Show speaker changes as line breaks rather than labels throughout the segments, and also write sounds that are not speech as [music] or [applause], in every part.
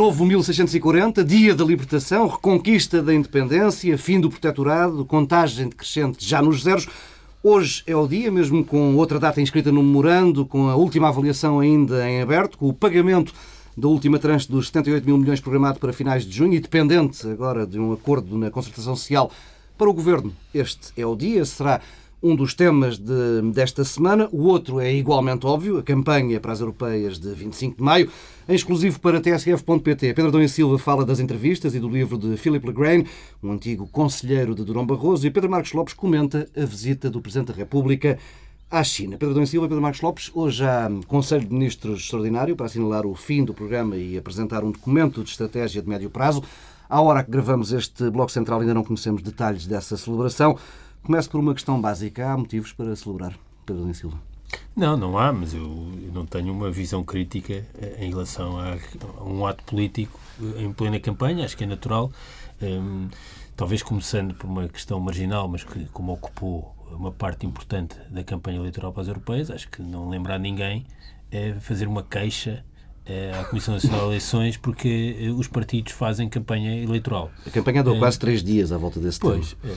Novo 1640, dia da libertação, reconquista da independência, fim do protetorado, contagem decrescente já nos zeros. Hoje é o dia, mesmo com outra data inscrita no memorando, com a última avaliação ainda em aberto, com o pagamento da última tranche dos 78 mil milhões programado para finais de junho e dependente agora de um acordo na concertação social para o Governo. Este é o dia, será um dos temas de, desta semana. O outro é igualmente óbvio, a campanha para as europeias de 25 de maio, em exclusivo para tsf.pt. Pedro Dom Silva fala das entrevistas e do livro de Philip Legrain, um antigo conselheiro de Durão Barroso, e Pedro Marcos Lopes comenta a visita do Presidente da República à China. Pedro Dom Silva e Pedro Marcos Lopes, hoje há Conselho de Ministros extraordinário para assinalar o fim do programa e apresentar um documento de estratégia de médio prazo. À hora que gravamos este Bloco Central ainda não conhecemos detalhes dessa celebração. Começo por uma questão básica. Há motivos para celebrar, Pedro Lins Silva?
Não, não há, mas eu, eu, não tenho uma visão crítica eh, em relação a, a, um ato político eh, em plena campanha, acho que é natural. Um, talvez começando por uma questão marginal, mas que como ocupou uma parte importante da campanha eleitoral para as europeias, acho que não lembra a ninguém é fazer uma queixa à Comissão Nacional de Eleições porque os partidos fazem campanha eleitoral.
A campanha deu quase três dias à volta desse
pois, tema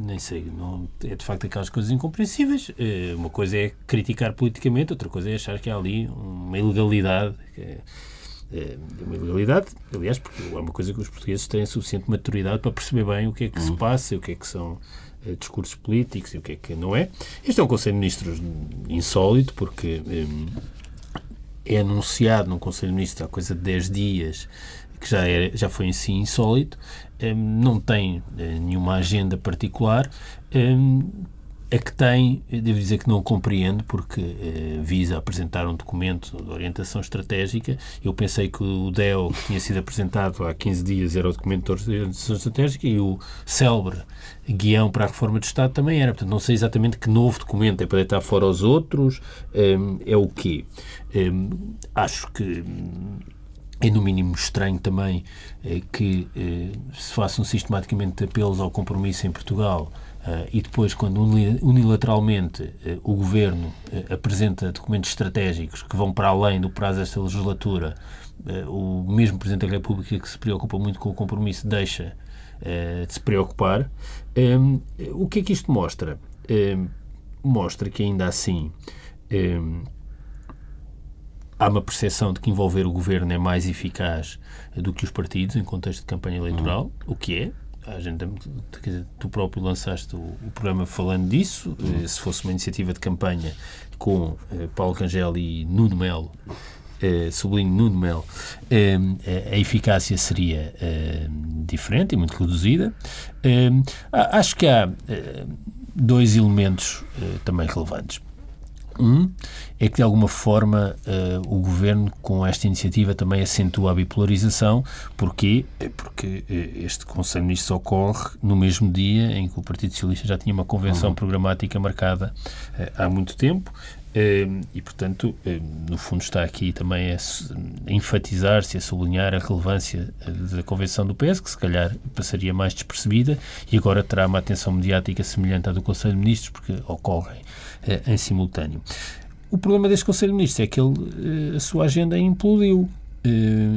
nem sei, não, é de facto aquelas coisas incompreensíveis. Eh, uma coisa é criticar politicamente, outra coisa é achar que há ali uma ilegalidade. É, é uma ilegalidade, aliás, porque é uma coisa que os portugueses têm suficiente maturidade para perceber bem o que é que se uhum. passa, o que é que são é, discursos políticos e o que é que não é. Este é um Conselho de Ministros insólito, porque é, é anunciado num Conselho de Ministros há coisa de 10 dias que já, já foi em si insólito, um, não tem uh, nenhuma agenda particular. Um, a que tem, devo dizer que não compreendo, porque uh, visa apresentar um documento de orientação estratégica. Eu pensei que o DEO, que tinha sido apresentado há 15 dias, era o documento de orientação estratégica e o célebre guião para a reforma do Estado também era. Portanto, não sei exatamente que novo documento é para deitar fora os outros, um, é o quê. Acho que é no mínimo estranho também eh, que eh, se façam sistematicamente apelos ao compromisso em Portugal eh, e depois, quando unilateralmente o Governo apresenta documentos estratégicos que vão para além do prazo desta legislatura, o mesmo Presidente da República que se preocupa muito com o compromisso deixa de se preocupar. Ehm, o que é que isto mostra? Ehm, mostra que ainda assim ehm, há uma percepção de que envolver o governo é mais eficaz do que os partidos em contexto de campanha eleitoral, uhum. o que é. A gente, tu próprio lançaste o, o programa falando disso. Uhum. Se fosse uma iniciativa de campanha com eh, Paulo Rangel e Nuno Melo, eh, sublinho Nuno Melo, eh, a eficácia seria eh, diferente e muito reduzida. Eh, acho que há dois elementos também relevantes. Um é que, de alguma forma, uh, o governo, com esta iniciativa, também acentua a bipolarização. Porquê? É porque uh, este Conselho de Ministros ocorre no mesmo dia em que o Partido Socialista já tinha uma convenção uhum. programática marcada uh, há muito tempo. e, portanto, no fundo, está aqui também a, a enfatizar-se, a sublinhar a relevância da convenção do PS, que se calhar passaria mais despercebida e agora terá uma atenção mediática semelhante à do Conselho de Ministros, porque ocorrem em simultâneo. O problema deste Conselho de Ministros é que ele, a sua agenda implodiu.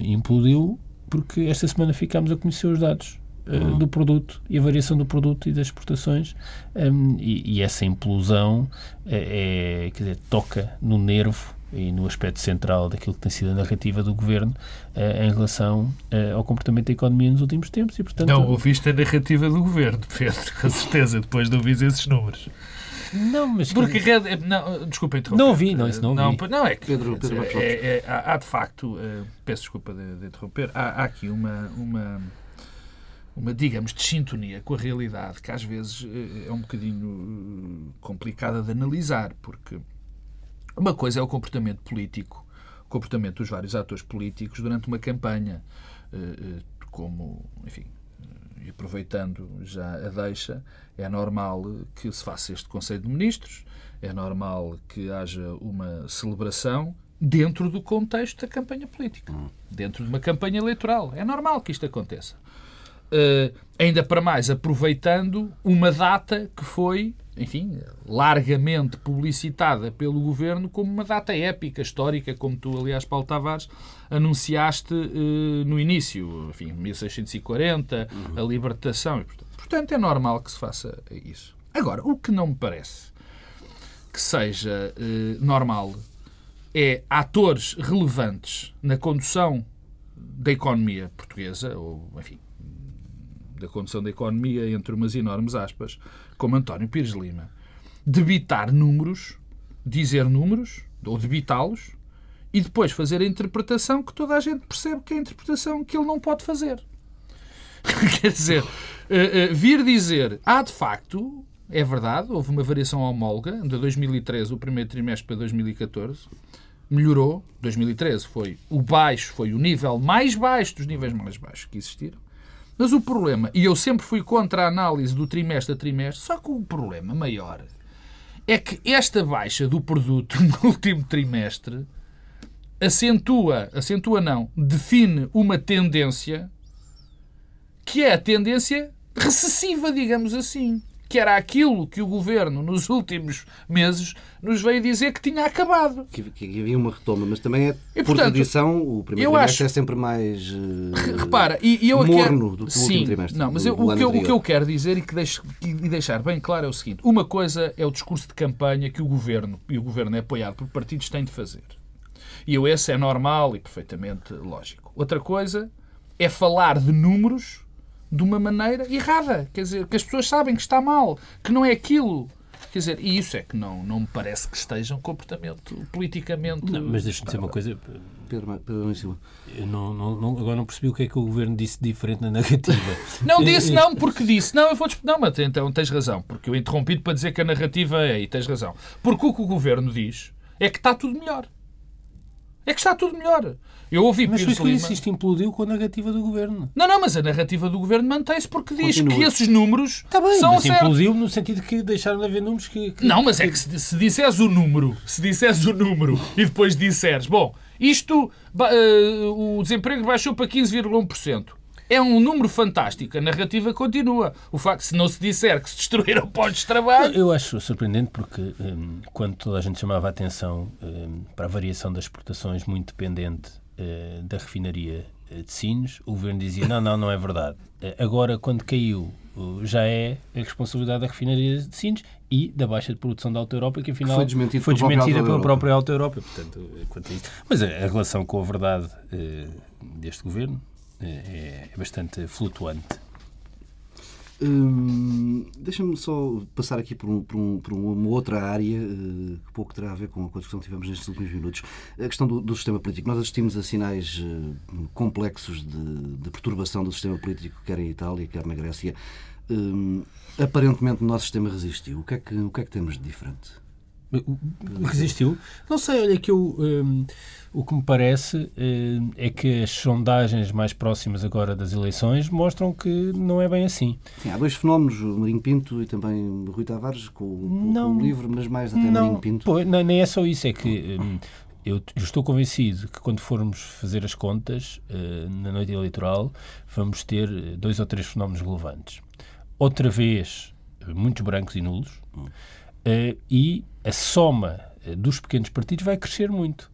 Implodiu porque esta semana ficámos a conhecer os dados uhum. do produto e a variação do produto e das exportações um, e, e, essa implosão é, é, quer dizer, toca no nervo e no aspecto central daquilo que tem sido a narrativa do governo uh, em relação uh, ao comportamento da economia nos últimos tempos e portanto
não ouviste a narrativa do governo Pedro [laughs] com certeza depois de ouvir esses números
não, mas.
Porque Red. Não, desculpa
interromper. Não ouvi, não, isso não ouvi.
Não, não é que. Pedro, Pedro é, é, é, há, de facto. Uh, peço desculpa de, de interromper. Há, há, aqui uma. uma uma, digamos, de sintonia com a realidade que às vezes é um bocadinho complicada de analisar, porque uma coisa é o comportamento político, o comportamento dos vários atores políticos durante uma campanha, como, enfim, e aproveitando já a deixa, é normal que se faça este Conselho de Ministros, é normal que haja uma celebração dentro do contexto da campanha política, hum. dentro de uma campanha eleitoral. É normal que isto aconteça. Uh, ainda para mais aproveitando uma data que foi, enfim, largamente publicitada pelo governo como uma data épica, histórica, como tu, aliás, Paulo Tavares, anunciaste uh, no início, enfim, 1640, uhum. a libertação. Portanto, é normal que se faça isso. Agora, o que não me parece que seja uh, normal é atores relevantes na condução da economia portuguesa, ou, enfim, da condução da economia, entre umas enormes aspas, como António Pires Lima, debitar números, dizer números, ou debitá-los, e depois fazer a interpretação que toda a gente percebe que é a interpretação que ele não pode fazer. [laughs] Quer dizer, uh, uh, vir dizer, ah, de facto, é verdade, houve uma variação homóloga de 2013, o primeiro trimestre para 2014, melhorou. 2013 foi o baixo, foi o nível mais baixo dos níveis mais baixos que existiram. Mas o problema, e eu sempre fui contra a análise do trimestre a trimestre, só que o problema maior é que esta baixa do produto [laughs] no último trimestre acentua, acentua não, define uma tendência que é a tendência recessiva, digamos assim que era aquilo que o governo, nos últimos meses, nos veio dizer que tinha acabado.
Que, que havia uma retoma, mas também é, e, por tradição, o primeiro trimestre acho... é sempre mais uh,
Repara, e, eu
morno
quero...
do que o Sim, último trimestre.
Não, mas eu, o, que eu, o, que eu, quero dizer e, que deixo, e deixar bem claro é o seguinte: uma coisa é o discurso de campanha que o governo, e o governo é apoiado por partidos, tem de fazer. E eu esse é normal e perfeitamente lógico. Outra coisa é falar de números de uma maneira errada. Quer dizer, que as pessoas sabem que está mal, que não é aquilo. Quer dizer, e isso é que não, não me parece que esteja um comportamento politicamente.
Não, mas deixa-me dizer uma coisa. Pedro, Pedro Eu não, não, não, agora não percebi o que é que o governo disse diferente na negativa. [laughs]
não disse, não, porque disse. Não, eu vou Não, mas então tens razão. Porque eu interrompi para dizer que a narrativa é, e tens razão. Porque o que o governo diz é que está tudo melhor. É que está tudo melhor. Eu ouvi
mas Pires Lima... isto implodiu com a narrativa do governo.
Não, não, mas a narrativa do governo mantém-se porque diz Continua. que esses números
está bem,
são
mas certos. implodiu no sentido que deixaram de haver números que... que
não, mas é que se, se disseres o número, se disseres o número [laughs] e depois disseres, bom, isto, uh, o desemprego baixou para 15,1%. É um número fantástico. A narrativa continua. O facto, se não se disser que se destruíram [laughs] postos de trabalho.
Eu acho surpreendente porque, um, quando toda a gente chamava a atenção um, para a variação das exportações muito dependente da refinaria de Sines, o governo dizia: não, não, não é verdade. Uh, agora, quando caiu, já é a responsabilidade da refinaria de Sines e da baixa de produção da Alta Europa, que afinal
foi, desmentido
foi desmentida pela própria Alta Europa. Portanto, quanto a isso. Mas a, a relação com a verdade deste governo é bastante flutuante.
Hum, Deixa-me só passar aqui por, um, por, um, por uma outra área uh, que pouco terá a ver com a discussão que tivemos nestes últimos minutos. A questão do, do sistema político. Nós assistimos a sinais uh, complexos de, de, perturbação do sistema político, quer em Itália, quer na Grécia. Hum, aparentemente o nosso sistema resistiu. O que, é que, o que é que temos de diferente?
Resistiu? Não sei, olha que eu. Um, o que me parece um, é que as sondagens mais próximas agora das eleições mostram que não é bem assim.
Sim, há dois fenómenos, o Marinho Pinto e também Rui Tavares, com, não, com o livro, mas mais até não, Marinho Pinto.
Pô, não, nem é só isso, é que. Um, eu estou convencido que quando formos fazer as contas uh, na noite eleitoral vamos ter dois ou três fenómenos relevantes. Outra vez, muitos brancos e nulos. Hum e a soma eh, dos pequenos partidos vai crescer muito.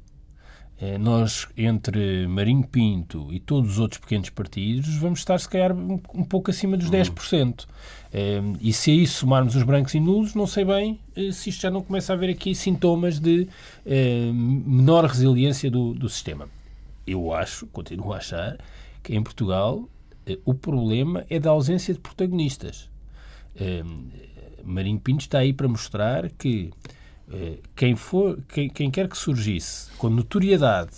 Uh, nós, entre Marinho Pinto e todos os outros pequenos partidos, vamos estar, se calhar, um, um pouco acima dos 10%. Uh, e se a isso somarmos os brancos e nulos, não sei bem se isto já não começa a haver aqui sintomas de menor resiliência do, do sistema. Eu acho, continuo a achar, que em Portugal o problema é da ausência de protagonistas. Marinho Pinto está aí para mostrar que eh, quem, for, quem, quem quer que surgisse com notoriedade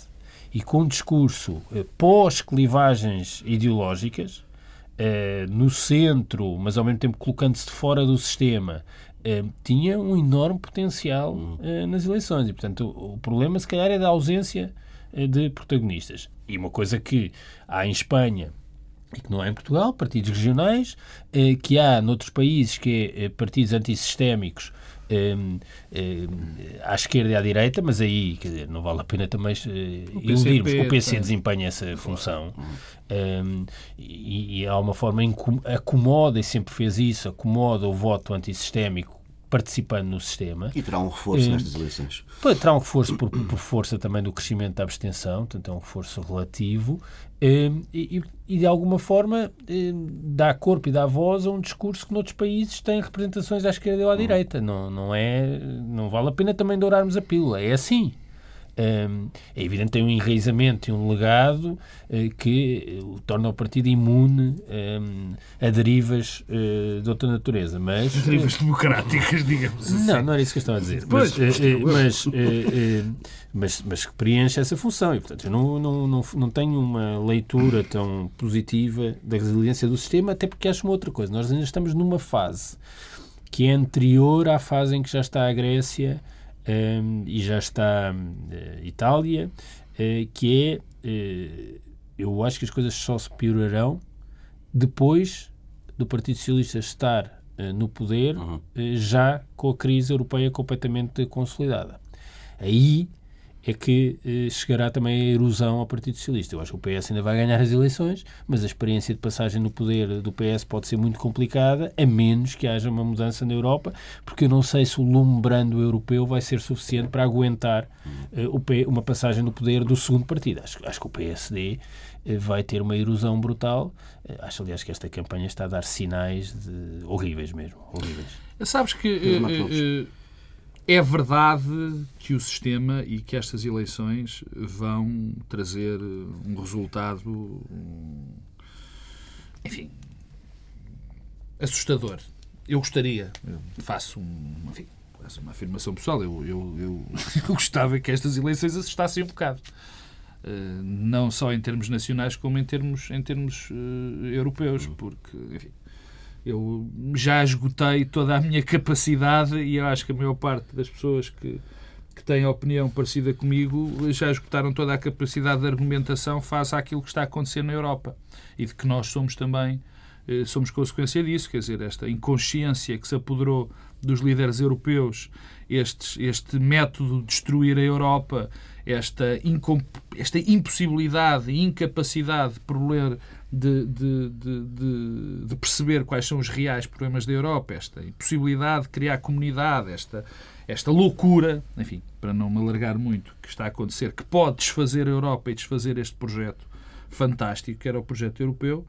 e com discurso eh, pós-clivagens ideológicas, eh, no centro, mas ao mesmo tempo colocando-se de fora do sistema, tinha um enorme potencial nas eleições. E, portanto, o, o problema, se calhar, é da ausência de protagonistas. E uma coisa que há em Espanha que não há em Portugal, partidos regionais, que há noutros países que é partidos antissistémicos um, um, à esquerda e à direita, mas aí quer dizer, não vale a pena também uh, iludirmos. O PC desempenha essa função um, e, e há uma forma acomoda, e sempre fez isso, acomoda o voto antissistémico participando no sistema.
E terá um reforço nestas eleições.
Terá um reforço por, por, força também do crescimento da abstenção, portanto é um reforço relativo. E, e, e, de alguma forma dá corpo e dá voz a um discurso que noutros países tem representações à esquerda ou à direita. Não, não, é, não vale a pena também dourarmos a pílula. É assim é evidente que tem um enraizamento e um legado eh, que o torna o partido imune a derivas eh, de outra natureza. Mas,
derivas democráticas, digamos assim.
Não, não era isso que eu estava a dizer. Pois, mas, mas, mas, mas, que preenche essa função. E, portanto, eu não, não, não, não tenho uma leitura tão positiva da resiliência do sistema, até porque acho uma outra coisa. Nós ainda estamos numa fase que é anterior à fase em que já está a Grécia um, e já está uh, Itália, uh, que é, uh, eu acho que as coisas só se piorarão depois do Partido Socialista estar no poder, uhum. já com a crise europeia completamente consolidada. Aí é que eh, chegará também a erosão ao Partido Socialista. Eu acho que o PS ainda vai ganhar as eleições, mas a experiência de passagem no poder do PS pode ser muito complicada, a menos que haja uma mudança na Europa, porque eu não sei se o lume brando europeu vai ser suficiente para aguentar eh, o, uma passagem no poder do segundo partido. Acho, acho que o PSD eh, vai ter uma erosão brutal. Eh, acho, aliás, que esta campanha está a dar sinais de... horríveis mesmo. Horríveis.
Sabes que é verdade que o sistema e que estas eleições vão trazer um resultado, enfim, assustador. Eu gostaria, eu faço, um, enfim, faço uma afirmação pessoal, eu, eu, eu, [laughs] eu, gostava que estas eleições assustassem um bocado. Uh, não só em termos nacionais, como em termos, em termos uh, europeus, porque, enfim, eu já esgotei toda a minha capacidade e eu acho que a maior parte das pessoas que, que têm opinião parecida comigo já esgotaram toda a capacidade de argumentação face àquilo que está a acontecer na Europa. E de que nós somos também eh, somos consequência disso, quer dizer, esta inconsciência que se apoderou dos líderes europeus, este, este método de destruir a Europa, esta, esta impossibilidade e incapacidade por ler de, de, de, de, perceber quais são os reais problemas da Europa, esta impossibilidade de criar comunidade, esta, esta loucura, enfim, para não me alargar muito, que está a acontecer, que pode desfazer a Europa e desfazer este projeto fantástico que era o projeto europeu,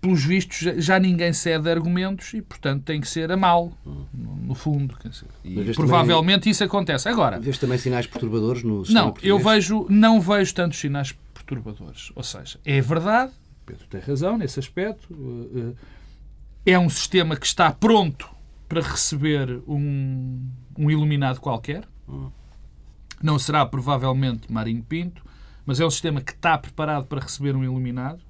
pelos vistos já ninguém cede argumentos e, portanto, tem que ser a mal, no fundo. E provavelmente também, isso acontece. Agora,
vês também sinais perturbadores no
Não, eu vejo, não vejo tantos sinais perturbadores. Ou seja, é verdade Pedro tem razão nesse aspecto. Eh, eh, é um sistema que está pronto para receber um, um iluminado qualquer. Não será provavelmente Marinho Pinto, mas é um sistema que está preparado para receber um iluminado.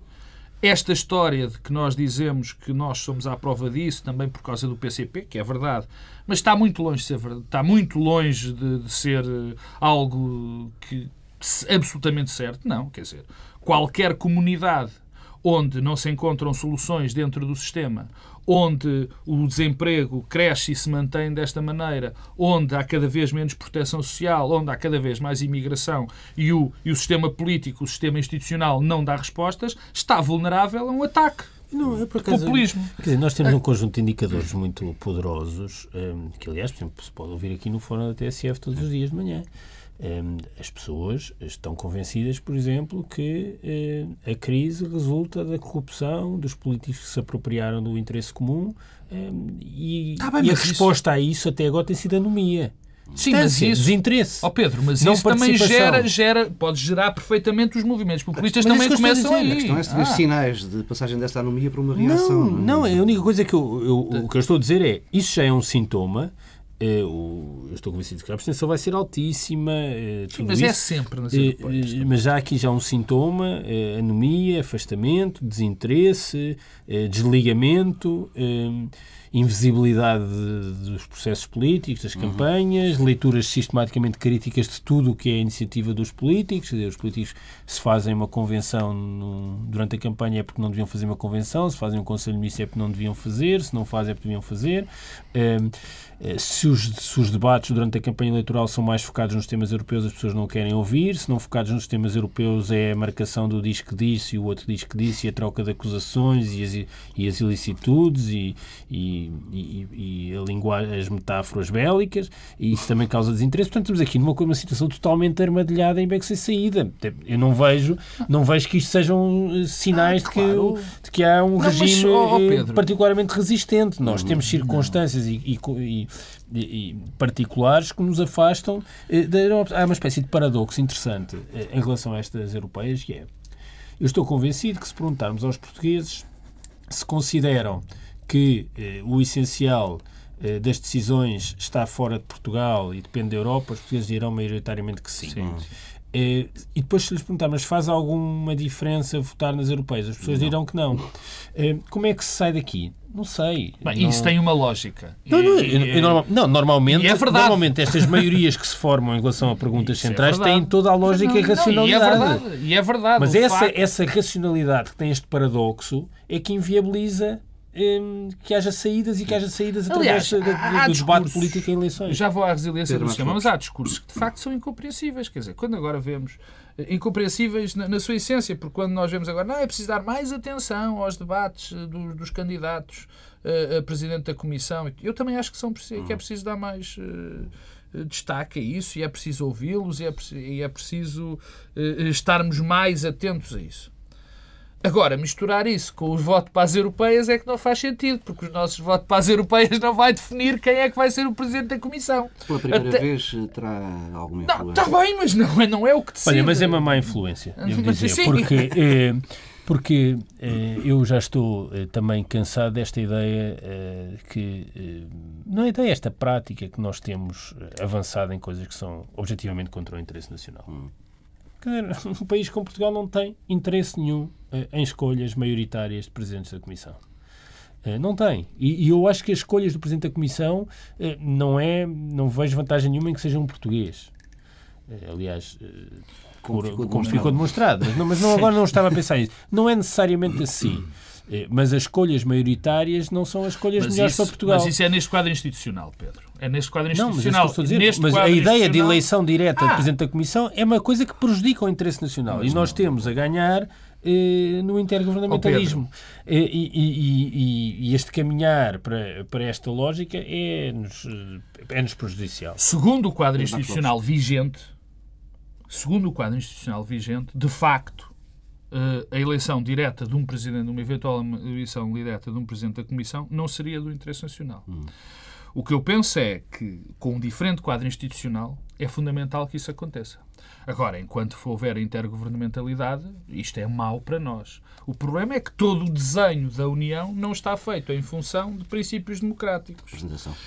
Esta história de que nós dizemos que nós somos à prova disso, também por causa do PCP, que é verdade, mas está muito longe de ser verdade, está muito longe de, de ser eh, algo que absolutamente certo. Não, quer dizer, qualquer comunidade onde não se encontram soluções dentro do sistema, onde o desemprego cresce e se mantém desta maneira, onde há cada vez menos proteção social, onde há cada vez mais imigração e o, e o sistema político, o sistema institucional não dá respostas, está vulnerável a um ataque. Não, é por acaso, populismo.
Quer dizer, nós temos um conjunto de indicadores muito poderosos, um, que aliás, por exemplo, se pode ouvir aqui no Fórum da TSF todos os dias de manhã as pessoas estão convencidas, por exemplo, que a crise resulta da corrupção dos políticos que se apropriaram do interesse comum e, tá bem, e a resposta isso... a isso até agora tem sido anomia.
Sim, mas isso, desinteresse. Oh Pedro, mas não isso também gera, gera, pode gerar perfeitamente os movimentos populistas mas também começam aí. A
questão é se ah. sinais de passagem dessa anomia para uma reação.
Não, não, é? a única coisa que eu, eu, o que eu estou a dizer é isso já é um sintoma eu estou convencido que a abstenção vai ser altíssima. É,
Sim, mas é isso. é sempre nas é,
Mas já aqui já um sintoma: anomia, afastamento, desinteresse, desligamento. Invisibilidade de, dos processos políticos, das uhum. campanhas, uhum. leituras sistematicamente críticas de tudo o que é a iniciativa dos políticos. Os políticos, se fazem uma convenção no, durante a campanha é porque não deviam fazer uma convenção, se fazem um Conselho de Ministros é porque não deviam fazer, se não fazem é porque deviam fazer. Um, eh, se os, se os, debates durante a campanha eleitoral são mais focados nos temas europeus, as pessoas não querem ouvir. Se não focados nos temas europeus, é a marcação do diz que disse e o outro diz que disse, e a troca de acusações e as, e as ilicitudes e, e, e, e a linguagem, as metáforas bélicas, e isso também causa desinteresse. Portanto, estamos aqui numa, numa situação totalmente armadilhada em beco sem saída. Eu não vejo, não vejo que isto sejam eh, sinais ah, de, que, de que há um não, regime mas, oh, particularmente resistente. Nós temos circunstâncias e, e e, particulares que nos afastam. Eh, há uma espécie de paradoxo interessante eh, em relação a estas europeias, que é, eu estou convencido que se perguntarmos aos portugueses se consideram que eh, o essencial eh, das decisões está fora de Portugal e depende da Europa, os portugueses dirão maioritariamente que sim. sim. Eh, e depois, se lhes perguntar, mas faz alguma diferença votar nas europeias? As pessoas não. dirão que não. Eh, como é que se sai daqui? Não sei.
Bem, não... Isso tem uma lógica.
Não, não, e, e, normal, não normalmente, é normalmente estas maiorias que se formam em relação a perguntas isso é centrais é têm toda a lógica e racionalidade.
e é verdade. E é verdade
Mas essa, facto... essa racionalidade que tem este paradoxo é que inviabiliza que haja saídas e que haja saídas através do debate político em eleições.
Já vou à resiliência do sistema, mas há discursos que de facto são incompreensíveis. Quer dizer, quando agora vemos eh, incompreensíveis na, na, sua essência, porque quando nós vemos agora, não, é preciso dar mais atenção aos debates eh, dos, dos candidatos a, a, presidente da Comissão. Eu também acho que, são, que é uhum. preciso dar mais. Uh, destaque a isso e é preciso ouvi-los e é, e é preciso uh, estarmos mais atentos a isso. Agora, misturar isso com os votos para as europeias é que não faz sentido, porque os nossos votos para as europeias não vai definir quem é que vai ser o presidente da Comissão.
Pela primeira Até... vez eh, terá alguma influência.
Não, está bem, mas não é, não é o que decide.
Olha, mas é uma má influência, devo dizer, porque, é, porque é, eu já estou é, também cansado desta ideia que... não é ideia, esta prática que nós temos avançada em coisas que são objetivamente contra o interesse nacional. Hum. Um [laughs] país como Portugal não tem interesse nenhum eh, em escolhas maioritárias de presidentes da Comissão. Eh, não tem. E, eu acho que as escolhas do Presidente da Comissão eh, não é. Não vejo vantagem nenhuma em que seja um português. Aliás, como, ficou, como ficou demonstrado. Mas, não, mas não, agora não estava a pensar nisso. Não é necessariamente assim. Mas as escolhas maioritárias não são as escolhas mas melhores isso, para Portugal.
Mas isso é neste quadro institucional, Pedro. É neste quadro institucional.
Não, mas, é dizer, mas a ideia de eleição direta ah. de Presidente da Comissão é uma coisa que prejudica o interesse nacional. Mas e nós não. temos a ganhar eh, no intergovernamentalismo. Oh, e, e, e, e, este caminhar para, para esta lógica é-nos é -nos prejudicial.
Segundo o quadro institucional vigente, segundo o quadro institucional vigente, de facto, eh, a eleição direta de um presidente, uma eventual eleição direta de um presidente da Comissão, não seria do interesse nacional. Hum. O que eu penso é que, com um diferente quadro institucional, é fundamental que isso aconteça. Agora, enquanto houver intergovernamentalidade, isto é mau para nós. O problema é que todo o desenho da União não está feito em função de princípios democráticos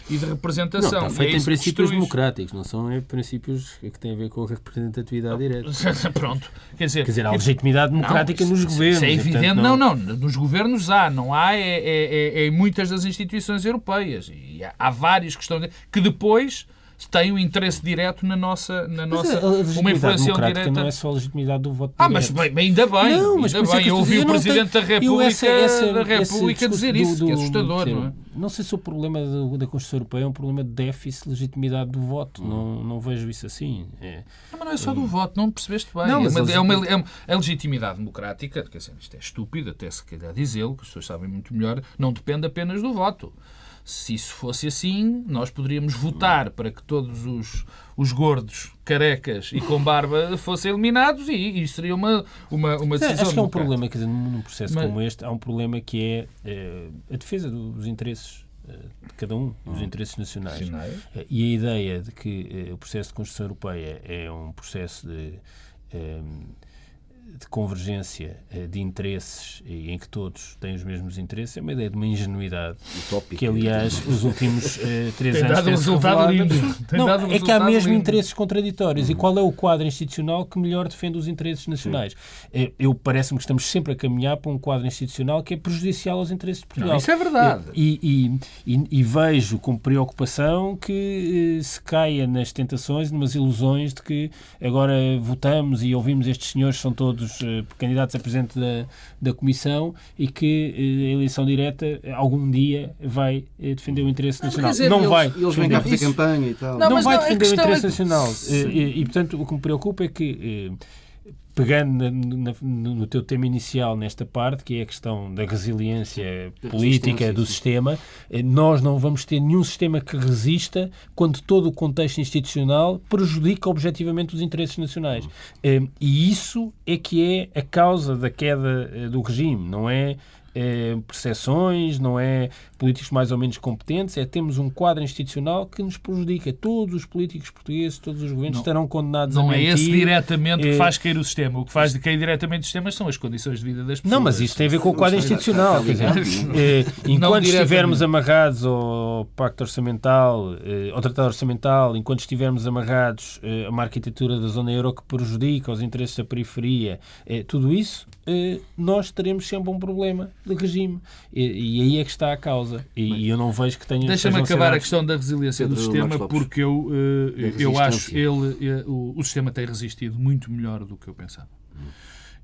e de representação.
Não, está feito é em princípios democráticos, não são princípios que têm a ver com a representatividade direta. [laughs]
Pronto. Quer dizer,
Quer dizer há legitimidade democrática não, nos governos. Isso
é evidente. não... não, não. Nos governos há. Não há é, é, é, é em muitas das instituições europeias. E há, há várias questões que depois tem um interesse direto na nossa, na nossa
uma influência direta. Não é só a legitimidade do voto
Ah, mas bem, ainda bem. Não, mas ainda bem. Eu ouvi o Presidente tenho, da República, essa, essa, da República dizer isso, do, que é assustador, não é?
Não sei se o problema do, da Constituição Europeia é um problema de déficit de legitimidade do voto. Hum. Não, não vejo isso assim. É,
não, mas não é só do hum. voto, não percebeste bem. Não, mas é, uma, é, uma, é, legitimidade democrática, quer dizer, isto é estúpido, até se calhar dizê-lo, que as pessoas sabem muito melhor, não depende apenas do voto. Se isso fosse assim, nós poderíamos votar para que todos os, os gordos, carecas e com barba fossem eliminados e isso seria uma, uma, uma decisão.
Acho que há um problema, quer dizer, num processo Mas... como este, há um problema que é, é a defesa dos interesses eh, de cada um, dos hum. interesses nacionais. Eh, e a ideia de que o processo de construção europeia é um processo de de convergência eh, de interesses e em que todos têm os mesmos interesses é uma ideia de uma ingenuidade Utópica. que, aliás, os últimos [laughs] uh, três
tem
anos
dado um resultado lindo.
Não, um é que há mesmo lindo. interesses contraditórios. Uhum. E qual é o quadro institucional que melhor defende os interesses nacionais? Sim. Eu parece-me que estamos sempre a caminhar para um quadro institucional que é prejudicial aos interesses de Portugal. Não,
isso é verdade.
E, e, e, e vejo com preocupação que se caia nas tentações, numas ilusões de que agora votamos e ouvimos estes senhores são todos uh, candidatos a presidente da, da Comissão e que uh, a eleição direta algum dia vai defender o interesse não, nacional.
Dizer,
não
eles,
vai.
Eles vêm cá fazer campanha e tal.
Não, não vai não, defender o interesse é... nacional. E, e, portanto, o que me preocupa é que pegando na, no teu tema inicial nesta parte, que é a questão da resiliência política do sistema, eh, nós não vamos ter nenhum sistema que resista quando todo o contexto institucional prejudica objetivamente os interesses nacionais. Eh, e isso é que é a causa da queda eh, do regime, não é é, percepções, não é políticos mais ou menos competentes, é temos um quadro institucional que nos prejudica. Todos os políticos portugueses, todos os governos não, estarão condenados
não
a mentir.
Não é esse diretamente é... que faz cair o sistema. O que faz de cair diretamente o sistema são as condições de vida das pessoas.
Não, mas isso tem a ver com o quadro institucional. Quer dizer, é, enquanto estivermos amarrados ao pacto orçamental, é, ao tratado orçamental, enquanto estivermos amarrados a uma arquitetura da zona euro que prejudica os interesses da periferia, tudo isso, nós teremos sempre um problema de regime. E, e, aí é que está a causa. E, e eu não vejo que tenha.
Deixa-me acabar a questão da resiliência do sistema, porque eu, uh, eu acho ele, uh, o, o sistema tem resistido muito melhor do que eu pensava.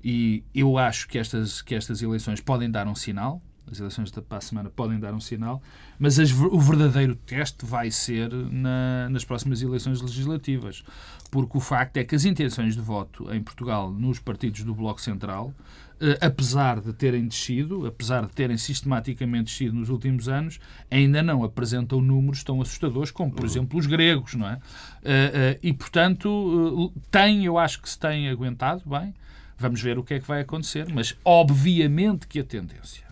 E eu acho que estas, que estas eleições podem dar um sinal, as eleições da para semana podem dar um sinal, mas as, o verdadeiro teste vai ser na, nas próximas eleições legislativas. Porque o facto é que as intenções de voto em Portugal nos partidos do Bloco Central eh, apesar de terem descido, apesar de terem sistematicamente descido nos últimos anos, ainda não apresentam números tão assustadores como, por exemplo, os gregos, não é? Eh, eh, e, portanto, tem, eu acho que se tem aguentado bem. Vamos ver o que é que vai acontecer, mas obviamente que a tendência,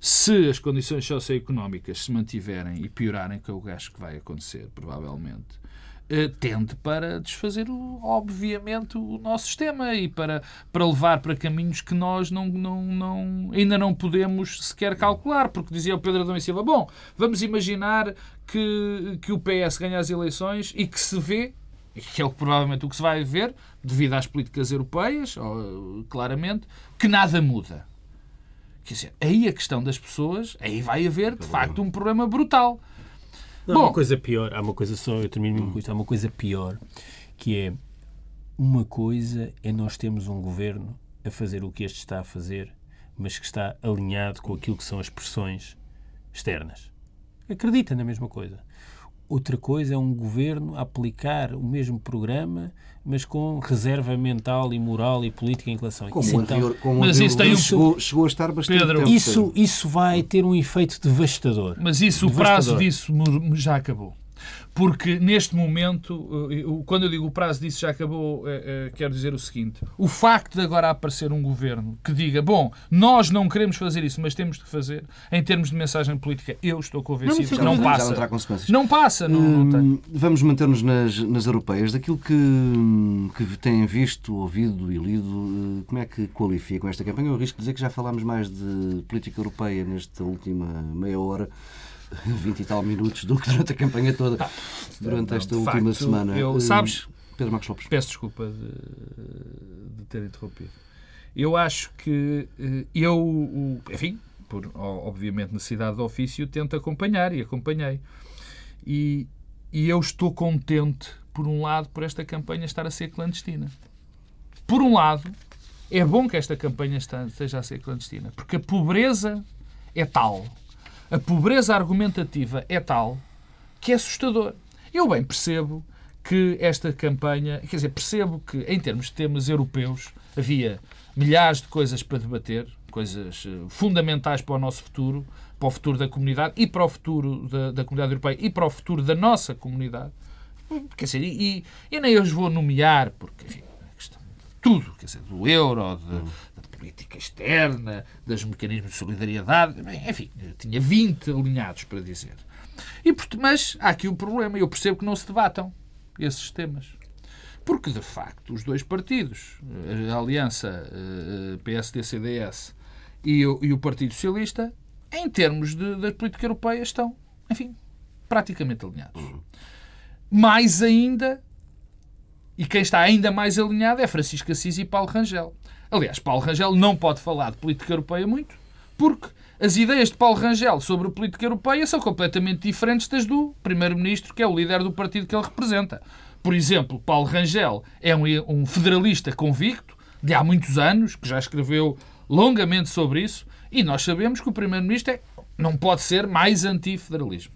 se as condições socioeconómicas se mantiverem e piorarem, que eu acho que vai acontecer, provavelmente, eh, tende para desfazer, obviamente, o nosso sistema e para, para levar para caminhos que nós não, não, não, ainda não podemos sequer calcular. Porque dizia o Pedro Adão e Silva: bom, vamos imaginar que, que o PS ganha as eleições e que se vê que é o, provavelmente o que se vai ver, devido às políticas europeias, claramente, que nada muda. Quer dizer, aí a questão das pessoas, aí vai haver, de facto, um problema brutal.
Não, Bom, há uma coisa pior, há uma coisa só, eu termino mesmo com isto, há uma coisa pior, que é uma coisa é nós termos um governo a fazer o que este está a fazer, mas que está alinhado com aquilo que são as pressões externas. Acredita na mesma coisa. Outra coisa é um governo aplicar o mesmo programa, mas com reserva mental e moral e política em relação
a isso. Como então, como mas isso tem um... chegou, chegou a estar bastante Pedro, tempo.
Isso, isso vai ter um efeito devastador.
Mas isso, devastador. o prazo disso já acabou. Porque neste momento, eh, quando eu digo o prazo disso já acabou, é, é, quero dizer o seguinte: o facto de agora aparecer um governo que diga, bom, nós não queremos fazer isso, mas temos de fazer, em termos de mensagem política, eu estou convencido que não, não passa. Não passa. Não, não hum,
vamos manter-nos nas, nas europeias. Daquilo que, que têm visto, ouvido e lido, como é que qualificam esta campanha? Eu risco de dizer que já falámos mais de política europeia nesta última meia hora. [laughs] 20 e tal minutos do que durante a campanha toda, ah, durante esta última facto, semana.
Eu, hum, sabes,
Pedro Marcos Lopes.
Peço desculpa de, de ter interrompido. Eu acho que eh, eu, enfim, por obviamente necessidade de ofício, tento acompanhar e acompanhei. E, e eu estou contente, por um lado, por esta campanha estar a ser clandestina. Por um lado, é bom que esta campanha esteja a ser clandestina, porque a pobreza é tal a pobreza argumentativa é tal que é assustador. Eu bem percebo que esta campanha, quer dizer, percebo que em termos de temas europeus havia milhares de coisas para debater, coisas eh, fundamentais para o nosso futuro, para o futuro da comunidade e para o futuro da, da comunidade europeia e para o futuro da nossa comunidade. Quer dizer, e, e nem eu os vou nomear, porque, enfim, tudo, quer dizer, do euro, de, política externa, dos mecanismos de solidariedade, enfim, tinha 20 alinhados para dizer. E, mas há aqui um problema, eu percebo que não se debatam esses temas. Porque, de facto, os dois partidos, a Aliança PSD-CDS e o, Partido Socialista, em termos de, da política europeia, estão, enfim, praticamente alinhados. Mais ainda, e quem está ainda mais alinhado é Francisco Assis e Paulo Rangel. Aliás, Paulo Rangel não pode falar de política europeia muito, porque as ideias de Paulo Rangel sobre a política europeia são completamente diferentes das do Primeiro-Ministro, que é o líder do partido que ele representa. Por exemplo, Paulo Rangel é um, federalista convicto, de há muitos anos, que já escreveu longamente sobre isso, e nós sabemos que o Primeiro-Ministro é, não pode ser mais anti-federalismo.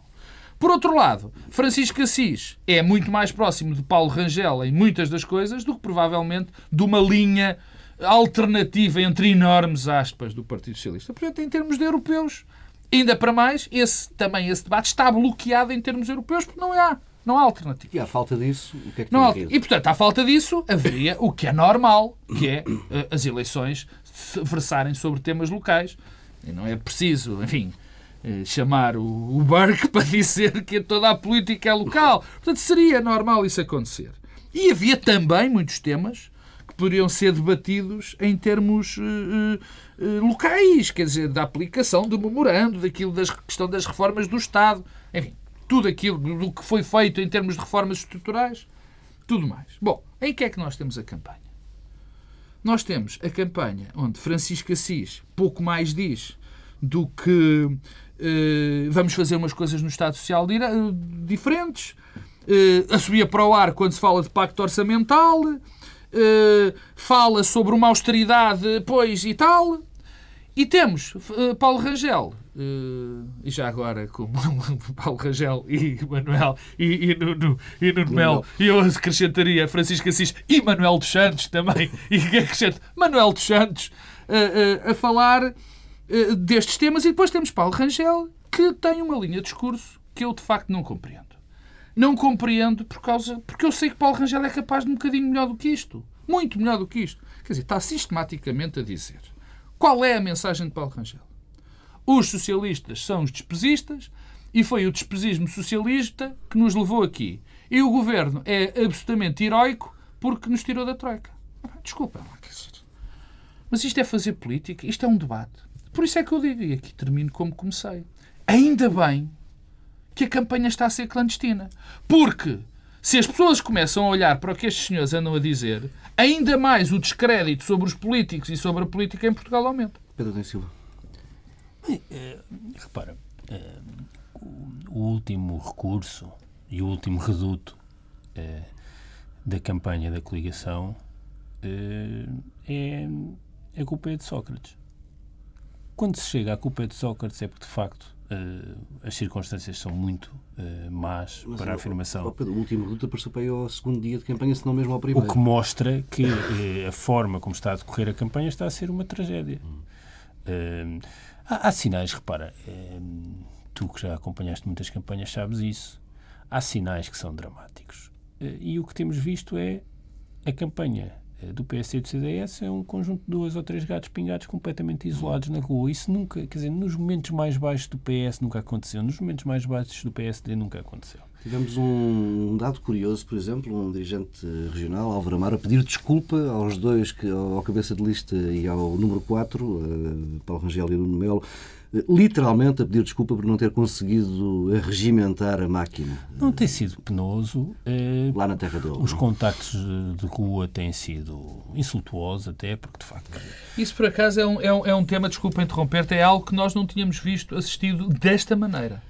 Por outro lado, Francisco Assis é muito mais próximo de Paulo Rangel em muitas das coisas do que provavelmente de uma linha alternativa entre enormes aspas do Partido Socialista. Portanto, em termos de europeus, ainda para mais, esse, também esse debate está bloqueado em termos europeus porque não há. Não há alternativa.
E à falta disso, o que é que
não
tem
E, portanto, à falta disso, haveria o que é normal, que é uh, as eleições versarem sobre temas locais. E não é preciso, enfim, uh, chamar o, o Burke [laughs] para dizer que toda a política é local. Portanto, seria normal isso acontecer. E havia também muitos temas que poderiam ser debatidos em termos uh, locais, quer dizer, da aplicação do memorando, daquilo da questão das reformas do Estado. Enfim, tudo aquilo do que foi feito em termos de reformas estruturais, tudo mais. Bom, em que é que nós temos a campanha? Nós temos a campanha onde Francisco Assis pouco mais diz do que vamos fazer umas coisas no Estado Social diferentes, uh, assobia para o ar quando se fala de pacto orçamental, uh, fala sobre uma austeridade, pois, e tal. E temos uh, Paulo Rangel, Uh, e já agora, como [laughs] Paulo Rangel e Manuel e, e Nuno, e Nuno Mel, e eu acrescentaria Francisco Assis e Manuel dos Santos também, [laughs] e acrescento Manuel dos Santos a falar destes temas. E depois temos Paulo Rangel, que tem uma linha de discurso que eu de facto não compreendo. Não compreendo por causa, porque eu sei que Paulo Rangel é capaz de um bocadinho melhor do que isto. Muito melhor do que isto. Quer dizer, está sistematicamente a dizer qual é a mensagem de Paulo Rangel os socialistas são os despesistas e foi o despesismo socialista que nos levou aqui. E o governo é absolutamente heroico porque nos tirou da troika. Desculpa, mas isto é fazer política, isto é um debate. Por isso é que eu digo, e aqui termino como comecei. Ainda bem que a campanha está a ser clandestina. Porque se as pessoas começam a olhar para o que estes senhores andam a dizer, ainda mais o descrédito sobre os políticos e sobre a política em Portugal aumenta.
Pedro da Silva.
Bem, é, repara, é, o, último recurso e o último reduto é, da campanha da coligação é, é a culpa é de Sócrates. Quando se chega à culpa de Sócrates é porque, de facto, as circunstâncias são muito más Mas, para a afirmação.
O último reduto apareceu para aí ao segundo dia de campanha, se não mesmo ao primeiro.
O que mostra que a forma como está a decorrer a campanha está a ser uma tragédia. Hum. Há, há sinais, repara, é, tu que já acompanhaste muitas campanhas sabes isso. Há sinais que são dramáticos. Eh, e o que temos visto é a campanha eh, do PS e do CDS é um conjunto de dois ou três gatos pingados completamente isolados na rua. Isso nunca, quer dizer, nos momentos mais baixos do PS nunca aconteceu, nos momentos mais baixos do PSD nunca aconteceu.
Tivemos um dado curioso, por exemplo, um dirigente regional, Álvaro Amaro, a pedir desculpa aos dois, que, ao cabeça de lista e ao número 4, uh, Paulo Rangel e Nuno Melo, literalmente a pedir desculpa por não ter conseguido regimentar a máquina.
Não tem sido penoso. Uh,
Lá na Terra
dele. Os não? contactos de rua têm sido insultuosos até, porque de facto...
Isso, por acaso, é um, é um, é um tema, desculpa interromper-te, é algo que nós não tínhamos visto, assistido desta maneira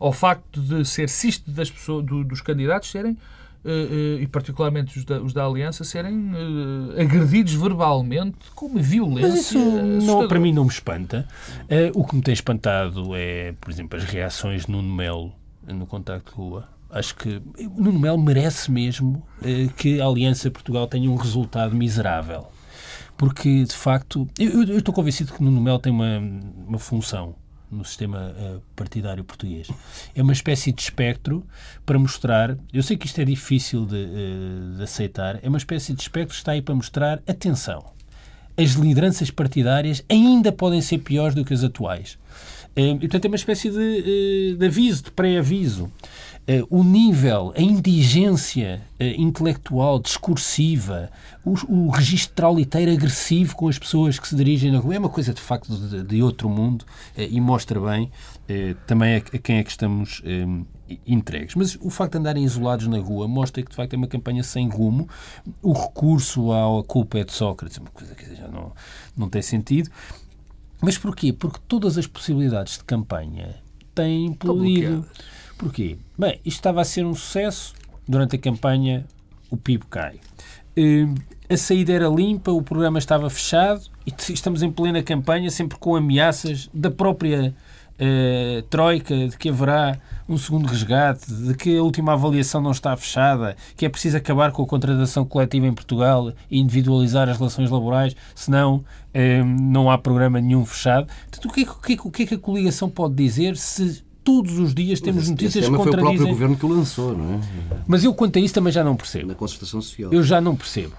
ao facto de ser cisto das pessoas, do, dos candidatos serem e particularmente os da, os da Aliança, serem uh, agredidos verbalmente com uma violência. Mas
isso não, para mim não me espanta. o que me tem espantado é, por exemplo, as reações de Nuno Melo no contacto de rua. Acho que Nuno Melo merece mesmo que a Aliança Portugal tenha um resultado miserável. Porque, de facto, eu, eu estou convencido que Nuno Melo tem uma, uma função no sistema uh, partidário português. É uma espécie de espectro para mostrar. Eu sei que isto é difícil de, uh, de aceitar. É uma espécie de espectro que está aí para mostrar atenção. As lideranças partidárias ainda podem ser piores do que as atuais. Uh, e, portanto, é uma espécie de, de aviso, de pré-aviso. Uh, o nível, a indigência uh, intelectual, discursiva, o, o registro trauliteiro agressivo com as pessoas que se dirigem na rua é uma coisa de facto de, de outro mundo uh, e mostra bem também a, a, quem é que estamos entregues. Mas o facto de andarem isolados na rua mostra que de facto é uma campanha sem rumo. O recurso à culpa é de Sócrates é uma coisa que já não, não tem sentido. Mas porquê? Porque todas as possibilidades de campanha têm implodido. Porquê? Bem, isto estava a ser um sucesso. Durante a campanha, o PIB cai. Uh, a saída era limpa, o programa estava fechado e estamos em plena campanha, sempre com ameaças da própria uh, Troika de que haverá um segundo resgate, de que a última avaliação não está fechada, que é preciso acabar com a contratação coletiva em Portugal e individualizar as relações laborais, senão uh, não há programa nenhum fechado. Portanto, o que, é, o, que, o que é que a coligação pode dizer se todos os dias temos esse, notícias
esse
que
contradizem... foi o próprio governo que o lançou, não é?
Mas eu, quanto a isso, também já não percebo.
Na concertação social.
Eu já não percebo.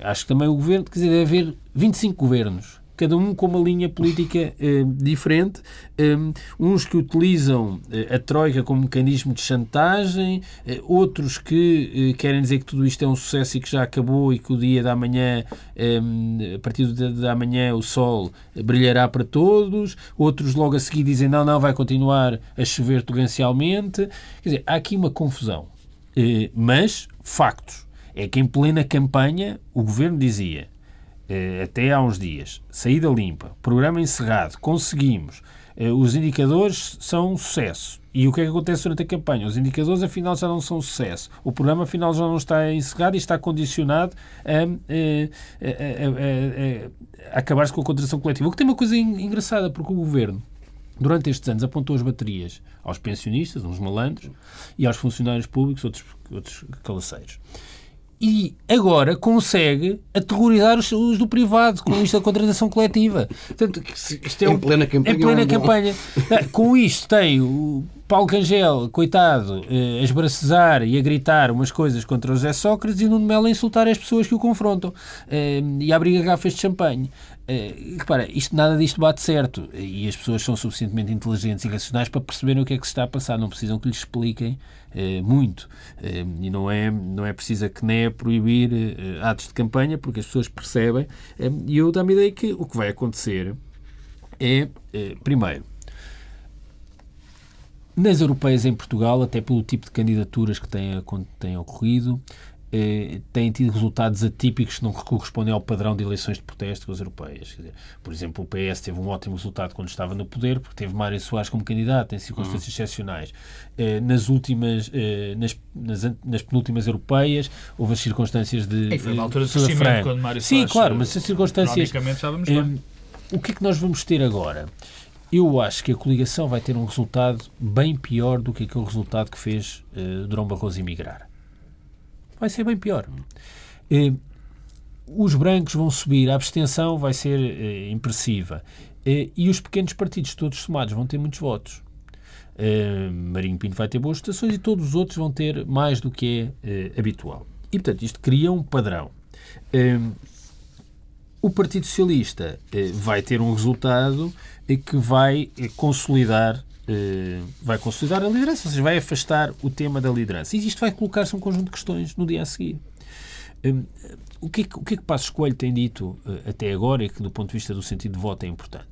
Acho que também o governo, quer dizer, deve haver 25 governos cada um com uma linha política eh, diferente, um, uns que utilizam eh, a Troika como mecanismo de chantagem, eh, outros que eh, querem dizer que tudo isto é um sucesso e que já acabou e que o dia da manhã, a partir do dia da manhã, o sol brilhará para todos, outros logo a seguir dizem não, não, vai continuar a chover torrencialmente. Quer dizer, há aqui uma confusão. Mas, factos. É que em plena campanha o governo dizia até há uns dias, saída limpa, programa encerrado, conseguimos, eh, os indicadores são um sucesso. E o que é que acontece durante a campanha? Os indicadores, afinal, já não são sucesso. O programa, afinal, já não está encerrado e está condicionado a, a, a, a acabar-se com a contratação coletiva. O que tem uma coisa engraçada, porque o Governo, durante estes anos, apontou as baterias aos pensionistas, uns malandros, e aos funcionários públicos, outros, outros calaceiros e agora consegue aterrorizar os, os, do privado com isto da contratação coletiva.
Portanto, isto é um, em plena campanha.
Em plena é campanha. Com isto tem o Paulo Cangel, coitado, eh, a esbracejar e a gritar umas coisas contra o José Sócrates e Nuno Melo a insultar as pessoas que o confrontam eh, e a abrir garrafas de champanhe. Uh, repara, isto, nada disto bate certo e as pessoas são suficientemente inteligentes e racionais para perceberem o que é que se está a passar. Não precisam que lhes expliquem muito. E não é, não é preciso a CNE proibir atos de campanha porque as pessoas percebem. E eu dá-me a ideia que o que vai acontecer é, primeiro, nas europeias em Portugal, até pelo tipo de candidaturas que têm, têm ocorrido, eh, têm tido resultados atípicos que não correspondem ao padrão de eleições de protesto com as europeias. Dizer, por exemplo, o PS teve um ótimo resultado quando estava no poder, porque teve Mário Soares como candidato em circunstâncias uhum. excepcionais. Eh, nas últimas, eh, nas, nas, nas, penúltimas europeias, houve as circunstâncias de.
E foi uma altura de crescimento quando Mário
Sim, Soares, claro, mas as circunstâncias. Vamos eh, o que é que nós vamos ter agora? Eu acho que a coligação vai ter um resultado bem pior do que aquele resultado que fez uh, Durão Barroso emigrar vai ser bem pior. Eh, os brancos vão subir, a abstenção vai ser eh, impressiva. Eh, e os pequenos partidos, todos somados, vão ter muitos votos. Marinho Pinto vai ter boas votações e todos os outros vão ter mais do que é habitual. E, portanto, isto cria um padrão. O Partido Socialista vai ter um resultado que vai consolidar eh, vai consolidar a liderança, ou seja, vai afastar o tema da liderança. E isto vai colocar-se um conjunto de questões no dia a seguir. Um, o, que é que, o que é que Passos Coelho tem dito até agora e que, do ponto de vista do sentido de voto, é importante?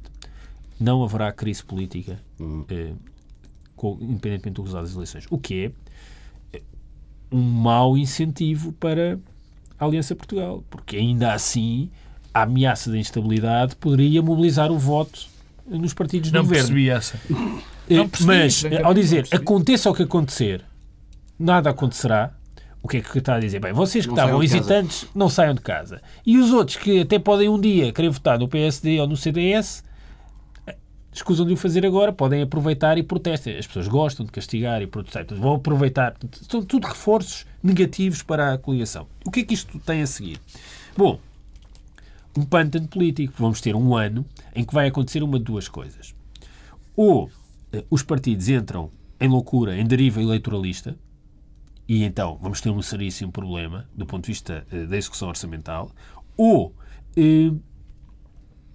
Não haverá crise política, com, independentemente do resultado das eleições. O que é um mau incentivo para a Aliança Portugal, porque ainda assim a ameaça da instabilidade poderia mobilizar o voto nos partidos
não
do governo.
Não percebi essa.
Não percebi, Mas, ao dizer aconteça o que acontecer, nada acontecerá, o que é que está a dizer? Bem, vocês que não estavam hesitantes, não saiam de casa. E os outros que até podem um dia querer votar no PSD ou no CDS, escusam de o fazer agora, podem aproveitar e protestem. As pessoas gostam de castigar e protestar, então vão aproveitar. São tudo reforços negativos para a coligação. O que é que isto tem a seguir? Bom, um pântano político. Vamos ter um ano em que vai acontecer uma de duas coisas. Ou eh, os partidos entram em loucura, em deriva eleitoralista, e então vamos ter um seríssimo problema do ponto de vista eh, da execução orçamental, ou eh,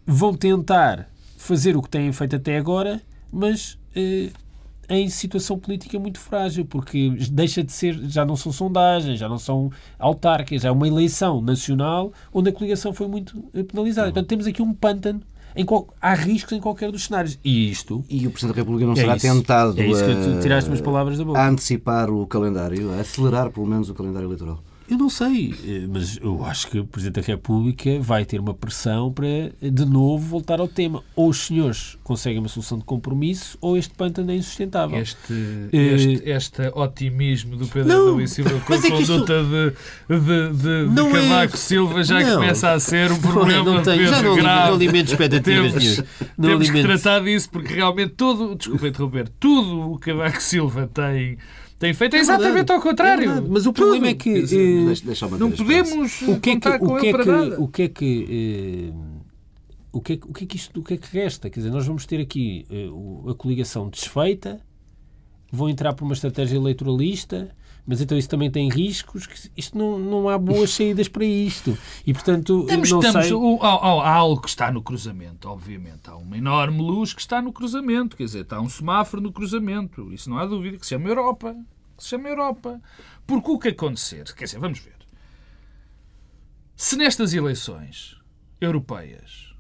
vão tentar fazer o que têm feito até agora, mas eh, em situação política muito frágil, porque deixa de ser, já não são sondagens, já não são autárquicas, é uma eleição nacional onde a coligação foi muito eh, penalizada. Portanto, temos aqui um pântano em qual, há riscos em qualquer dos cenários. E isto.
E o Presidente da República não é será isso, tentado
é isso que tu tiraste umas palavras da boca.
a antecipar o calendário, a acelerar pelo menos o calendário eleitoral?
Eu não sei, eh, mas eu acho que o Presidente da República vai ter uma pressão para, de novo, voltar ao tema. Ou os senhores conseguem uma solução de compromisso, ou este pântano é insustentável.
Este, este, este otimismo do Pedro não, Adão Silva com a é conduta isto... de, de, de, de é Cavaco é... Silva já não. começa a ser um problema não, não tenho, já não, grave.
Não alimento expectativas
temos, temos que tratar disso, porque realmente todo, desculpa interromper, tudo o Cavaco Silva tem tem feito é exatamente ao contrário. É
mas o problema é que. Eh,
deixa, não podemos
o que é que,
o
que, é que, o que é que eh, o que, é, o que é que isto o que é que resta? Quer dizer, nós vamos ter aqui uh, a coligação desfeita, vão entrar por uma estratégia eleitoralista, mas então isso também tem riscos. Isto não, não há boas [laughs] saídas para isto. E portanto,
Temos,
não
estamos,
sei...
o, há, há, algo que está no cruzamento, obviamente. Há uma enorme luz que está no cruzamento. Quer dizer, está um semáforo no cruzamento. Isso não há dúvida que se chama Europa. Que se chama Europa. Porque o que acontecer, quer dizer, vamos ver. Se nestas eleições europeias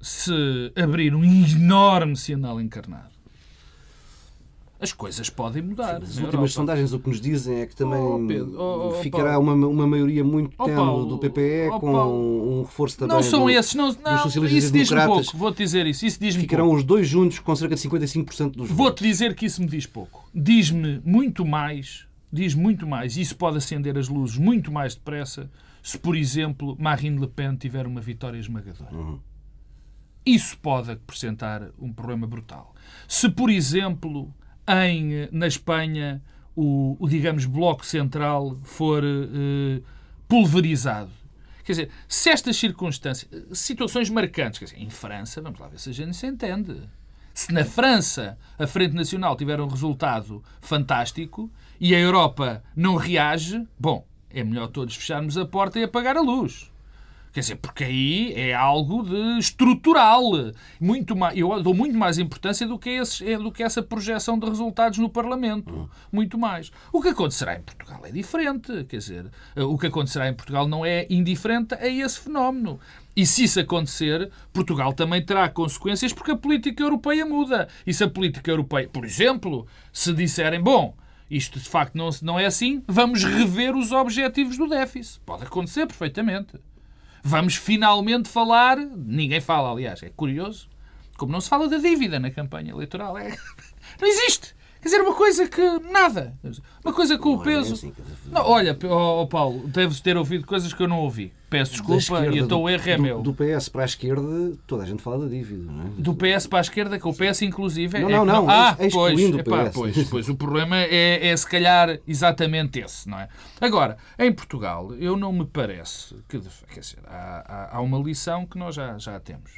se abrir um enorme sinal encarnado as coisas podem mudar.
Sim, as últimas sondagens o que nos dizem é que também oh, Pedro, oh, oh, ficará uma, uma maioria muito oh, tenue do PPE oh, com um reforço também
Não são
do,
esses, não, não isso diz-me pouco, vou-te dizer isso. isso diz
ficarão
pouco.
os dois juntos com cerca de 55% dos
Vou-te dizer que isso me diz pouco. Diz-me muito mais, diz muito mais, e isso pode acender as luzes muito mais depressa se, por exemplo, Marine Le Pen tiver uma vitória esmagadora. Uhum. Isso pode acrescentar um problema brutal. Se, por exemplo, em, na Espanha, o, o digamos, bloco central for uh, pulverizado. Quer dizer, se estas circunstâncias, situações marcantes, quer dizer, em França, vamos lá ver se a gente se entende. Se na França a Frente Nacional tiver um resultado fantástico e a Europa não reage, bom, é melhor todos fecharmos a porta e apagar a luz. Quer dizer, porque aí é algo de estrutural. Muito mais, eu dou muito mais importância do que, é, do que essa projeção de resultados no Parlamento. Muito mais. O que acontecerá em Portugal é diferente. Quer dizer, o que acontecerá em Portugal não é indiferente a esse fenómeno. E se isso acontecer, Portugal também terá consequências porque a política europeia muda. E se a política europeia, por exemplo, se disserem, bom, isto de facto não, não é assim, vamos rever os objetivos do déficit. Pode acontecer perfeitamente. Vamos finalmente falar. Ninguém fala, aliás, é curioso. Como não se fala da dívida na campanha eleitoral. É... Não existe. Quer dizer, uma coisa que. nada. Uma coisa com o é peso. Assim, não, olha, oh, Paulo, deves ter ouvido coisas que eu não ouvi. Peço desculpa e então o erro é
do,
meu.
Do PS para a esquerda, toda a gente fala da dívida, não é?
Do PS para a esquerda, que o PS inclusive é.
Não, não, não.
Ah, pois, epá, pois, pois. O problema é, é se calhar exatamente esse, não é? Agora, em Portugal, eu não me parece que. Quer dizer, há, há, há uma lição que nós já, já temos.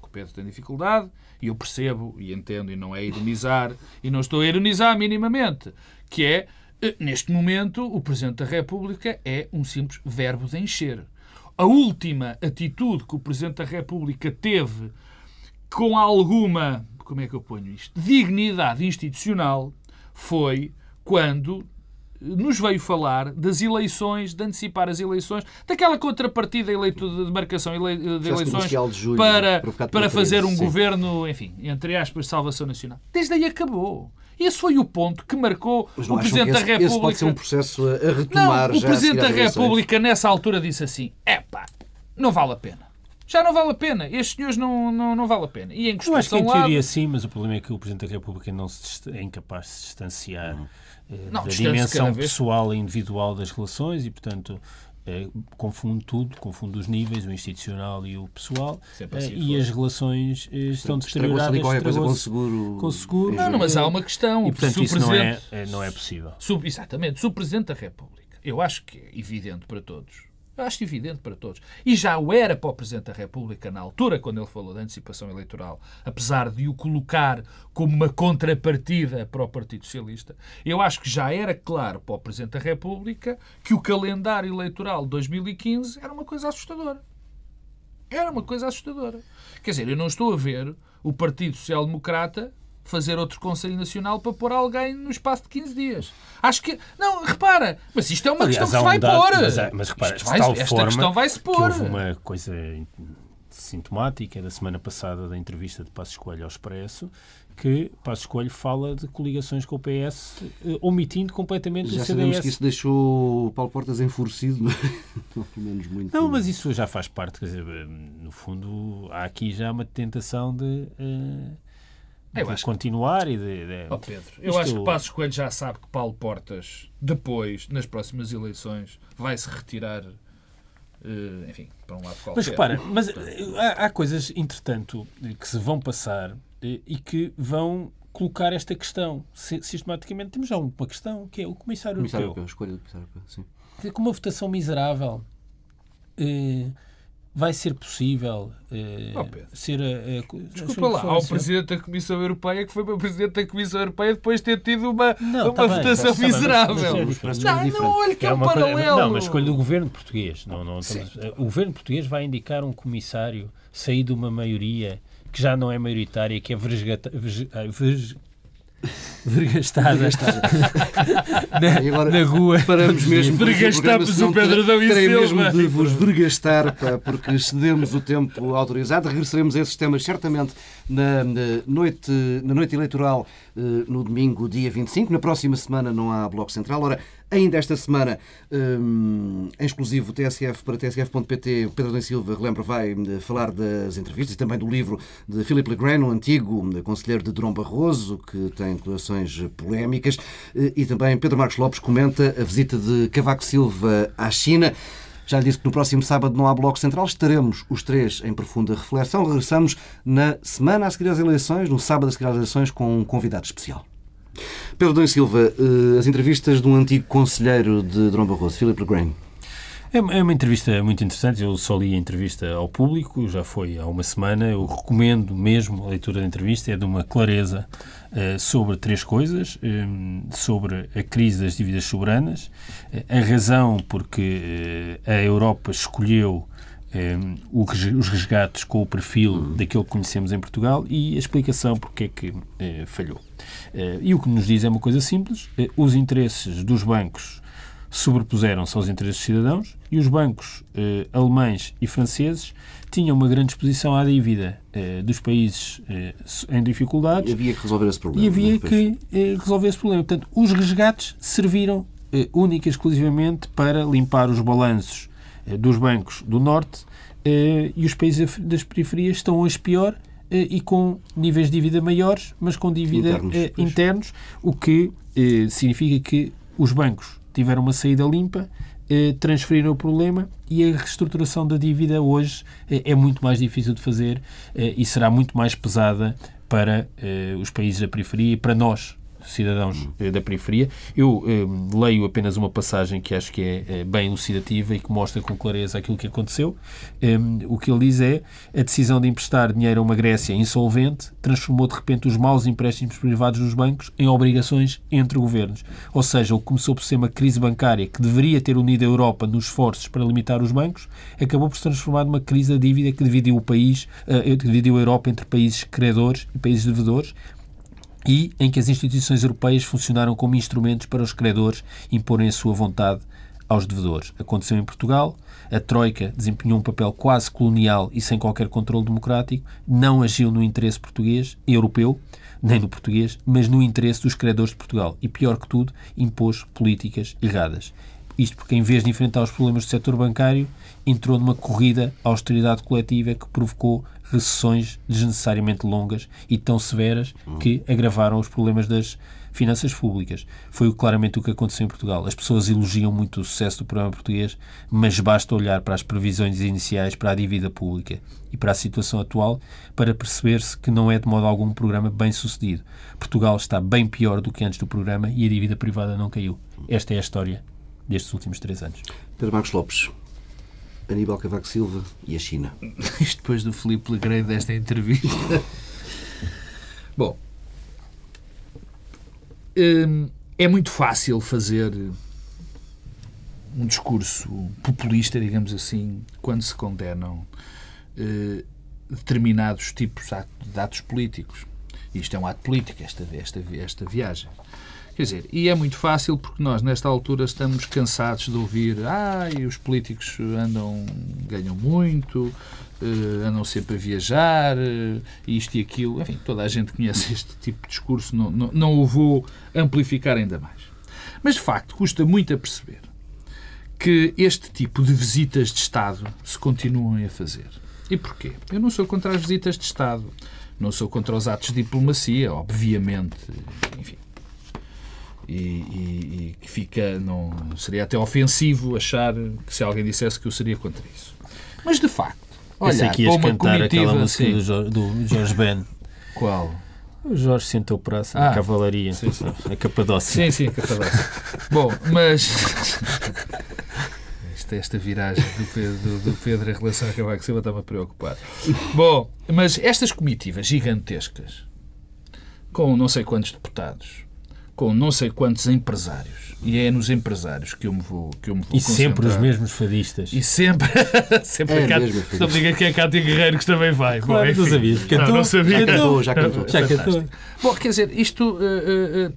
Que o Pedro tem dificuldade e eu percebo e entendo e não é ironizar, e não estou a ironizar minimamente, que é, eh, neste momento, o Presidente da República é um simples verbo de encher. A última atitude que o Presidente da República teve com alguma, como é que eu ponho isto, dignidade institucional foi quando nos veio falar das eleições, de antecipar as eleições, daquela contrapartida eleito de marcação de eleições de julho, para, para fazer um sim. governo, enfim, entre aspas, salvação nacional. Desde aí acabou. Esse foi o ponto que marcou o Presidente da República. Esse
pode ser um processo a retomar
não, O Presidente da República, nessa altura, disse assim: é pá, não vale a pena. Já não vale a pena. Estes senhores não, não, não vale a pena. E
em Eu acho que em teoria sim, mas o problema é que o Presidente da República não se, é incapaz de se distanciar. Uhum não, da dimensão pessoal e individual das relações e, portanto, é, confunde tudo, confunde os níveis, o institucional e o pessoal, assim e as relações estão deterioradas.
qualquer coisa com seguro.
Com seguro.
Não, não, mas há uma questão.
E, portanto, isso não é, não é possível.
Sub, exatamente. Se o Presidente da República, eu acho que é evidente para todos, eu acho evidente para todos. E já o era para o Presidente da República na altura, quando ele falou da antecipação eleitoral, apesar de o colocar como uma contrapartida para o Partido Socialista, eu acho que já era claro para o Presidente da República que o calendário eleitoral de 2015 era uma coisa assustadora. Era uma coisa assustadora. Quer dizer, eu não estou a ver o Partido Social Democrata fazer outro Conselho Nacional para pôr alguém no espaço de 15 dias. Acho que. Não, repara, mas isto é uma
Aliás,
questão que se vai
um dado,
pôr.
Mas, mas repara,
Isto vai-
de tal
esta
forma
questão vai-se
que
pôr.
houve uma coisa sintomática da semana passada da entrevista de Passos Coelho ao Expresso, que Passos Coelho fala de coligações com o PS, eh, omitindo completamente
Já
o
sabemos
CDS.
que isso deixou o Paulo Portas enfurecido, não [laughs] é? pelo menos muito.
Não, mas isso já faz parte, quer dizer, no fundo, há aqui já uma tentação de, eh,
Eu
de
acho que-
continuar e de. de-
Ó Pedro, eu
Isto-
acho que Passos Coelho já sabe que Paulo Portas, depois, nas próximas eleições, vai se retirar, eh, enfim, para um lado qualquer.
Mas repara, mas eh, há, há coisas, entretanto, eh, que se vão passar e que vão colocar esta questão. Si- Sistematicamente temos já uma questão, que é o Comissário,
Comissário
Europeu.
Europeu, escolha do Comissário Europeu, sim.
Quer dizer, Com uma votação miserável, eh, vai ser possível eh,
Oh,
ser a... a-
Desculpa lá, há um presidente da Comissão Europeia que foi para presidente da Comissão Europeia depois de ter tido uma,
Não,
uma
tá bem,
votação
tá bem, mas-
miserável.
mas é
não,
É
não,
diferente.
olha que é,
É
um
uma coisa-
paralelo.
não, mas escolha do governo português. Não, não, estamos- o governo português vai indicar um comissário sair de uma maioria que já não é maioritária, que é verge- vergastada na,
E agora
na rua.
Paramos mesmo.
Vergastamos o Pedro Adão e
Terei mesmo de vos vergastar, pá, porque cedemos o tempo autorizado. Regressaremos a esses temas certamente na, na noite, na noite eleitoral eh, no domingo, dia 25. Na próxima semana não há Bloco Central. Ora, ainda esta semana, hum, em exclusivo TSF para tsf.pt, Pedro da Silva, relembro, vai eh, falar das entrevistas e também do livro de Philip Legrand, o antigo eh, conselheiro de Durão Barroso, que tem declarações polémicas, eh, e também Pedro Marcos Lopes comenta a visita de Cavaco Silva à China. Já lhe disse que no próximo sábado não há Bloco Central. Estaremos os três em profunda reflexão. Regressamos na semana a seguir às eleições, no sábado a seguir às eleições, com um convidado especial. Pedro Dom Silva, eh, as entrevistas de um antigo conselheiro de Durão Barroso, Philip Legrand.
É uma- é uma entrevista muito interessante. Eu só li a entrevista ao público, já foi há uma semana. Eu recomendo mesmo a leitura da entrevista. É de uma clareza eh, sobre três coisas: eh, sobre a crise das dívidas soberanas, a razão porque eh, a Europa escolheu eh, res- os resgates com o perfil daquele que conhecemos em Portugal e a explicação porque é que eh, falhou. Eh, e o que nos diz é uma coisa simples: eh, os interesses dos bancos sobrepuseram-se aos interesses dos cidadãos e os bancos alemães e franceses tinham uma grande exposição à dívida dos países em dificuldades
E havia que resolver esse problema.
e havia
é?
Que resolver esse problema. Portanto, os resgates serviram única e exclusivamente para limpar os balanços dos bancos do Norte eh, e os países das periferias estão hoje pior eh, e com níveis de dívida maiores, mas com dívida
Internos,
eh, internos, o que eh, significa que os bancos tiveram uma saída limpa, eh, transferiram o problema e a reestruturação da dívida hoje eh, é muito mais difícil de fazer eh, e será muito mais pesada para eh, os países da periferia e para nós, cidadãos eh, da periferia. Eu eh, leio apenas uma passagem que acho que é eh, bem elucidativa e que mostra com clareza aquilo que aconteceu. O que ele diz é a decisão de emprestar dinheiro a uma Grécia insolvente transformou de repente os maus empréstimos privados dos bancos em obrigações entre governos. Ou seja, o que começou por ser uma crise bancária que deveria ter unido a Europa nos esforços para limitar os bancos, acabou por se transformar numa crise da dívida que dividiu o país, eh, dividiu a Europa entre países credores e países devedores, e em que as instituições europeias funcionaram como instrumentos para os credores imporem a sua vontade aos devedores. Aconteceu em Portugal, a Troika desempenhou um papel quase colonial e sem qualquer controle democrático, não agiu no interesse português, europeu, nem no português, mas no interesse dos credores de Portugal. E pior que tudo, impôs políticas erradas. Isto porque, em vez de enfrentar os problemas do setor bancário, entrou numa corrida à austeridade coletiva que provocou recessões desnecessariamente longas e tão severas que agravaram os problemas das finanças públicas. Foi claramente o que aconteceu em Portugal. As pessoas elogiam muito o sucesso do programa português, mas basta olhar para as previsões iniciais para a dívida pública e para a situação atual para perceber-se que não é de modo algum um programa bem sucedido. Portugal está bem pior do que antes do programa e a dívida privada não caiu. Esta é a história destes últimos três anos.
Pedro Marcos Lopes, Aníbal Cavaco Silva e a China. [laughs]
Isto depois do Filipe Legreiro desta entrevista. [laughs] Bom, hum, é muito fácil fazer um discurso populista, digamos assim, quando se condenam eh, determinados tipos de atos políticos. Isto é um ato político, esta, esta, esta viagem. Quer dizer, e é muito fácil porque nós, nesta altura, estamos cansados de ouvir ah, e os políticos andam, ganham muito, uh, andam sempre a viajar, uh, isto e aquilo. Enfim, toda a gente conhece este tipo de discurso, não, não, não o vou amplificar ainda mais. Mas, de facto, custa muito a perceber que este tipo de visitas de Estado se continuam a fazer. E porquê? Eu não sou contra as visitas de Estado, não sou contra os atos de diplomacia, obviamente, enfim. E, que fica. Não, seria até ofensivo achar que se alguém dissesse que eu seria contra isso. Mas de facto, olha,
que ias cantar aquela música do, Jorge, do Jorge Ben.
Qual?
O Jorge sentou praça, ah, a cavalaria, sim, sim. a Capadócia.
Sim, sim, a Capadócia. Bom, mas [laughs] esta, esta viragem do Pedro, do Pedro em relação a Cavaco Silva está-me a preocupar. Bom, mas estas comitivas gigantescas, com não sei quantos deputados, com não sei quantos empresários, e é nos empresários que eu me vou que eu me vou
E sempre os mesmos fadistas.
E sempre, [laughs] sempre é a Cátia, não diga que é a Cátia Guerreiro que também vai.
Claro, Bom, não sabias.
Cantou, não, não sabia.
Já cantou, já cantou.
Já cantou.
Bom, quer dizer, isto... Uh, uh, uh,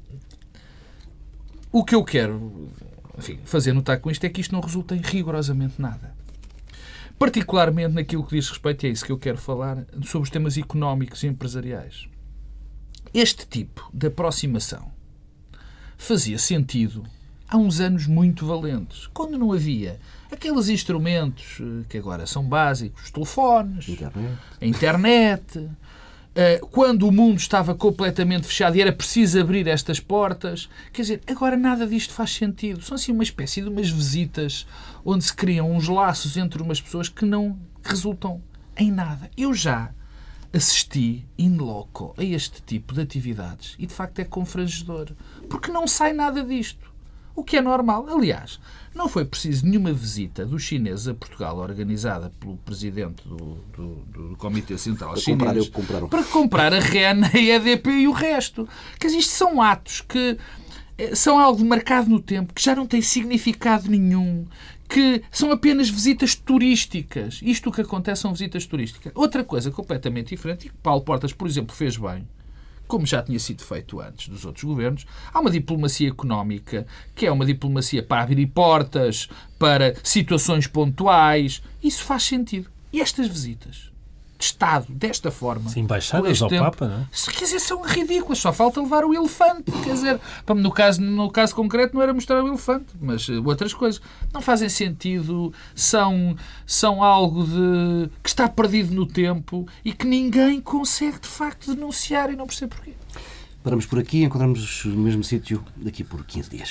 o que eu quero enfim, fazer notar com isto é que isto não resulta em rigorosamente nada. Particularmente naquilo que diz respeito, e é isso que eu quero falar, sobre os temas económicos e empresariais. Este tipo de aproximação fazia sentido há uns anos muito valentes, quando não havia aqueles instrumentos eh, que agora são básicos, os telefones,
internet.
a internet, eh, quando o mundo estava completamente fechado e era preciso abrir estas portas. Quer dizer, agora nada disto faz sentido. São assim uma espécie de umas visitas onde se criam uns laços entre umas pessoas que não resultam em nada. Eu já assisti in loco a este tipo de atividades e de facto é confrangedor. Porque não sai nada disto. O que é normal. Aliás, não foi preciso nenhuma visita dos chineses a Portugal organizada pelo presidente do, do, do Comitê Central para Chinês
comprar,
para comprar a REN, a EDP e o resto. Quer dizer, isto são atos que eh, são algo marcado no tempo, que já não tem significado nenhum, que são apenas visitas turísticas. Isto que acontece são visitas turísticas. Outra coisa completamente diferente, e que Paulo Portas, por exemplo, fez bem, como já tinha sido feito antes dos outros governos, há uma diplomacia económica, que é uma diplomacia para abrir portas, para situações pontuais. Isso faz sentido. E estas visitas? De Estado desta forma.
Sim, embaixadas ao tempo, Papa, não é?
Quer dizer, são ridículas. Só falta levar o elefante. Quer dizer, no caso, no caso concreto não era mostrar o elefante, mas eh, outras coisas. Não fazem sentido, são, são algo de, que está perdido no tempo e que ninguém consegue, de facto, denunciar e não percebe porquê.
Paramos por aqui, encontramos no mesmo sítio daqui por 15 dias.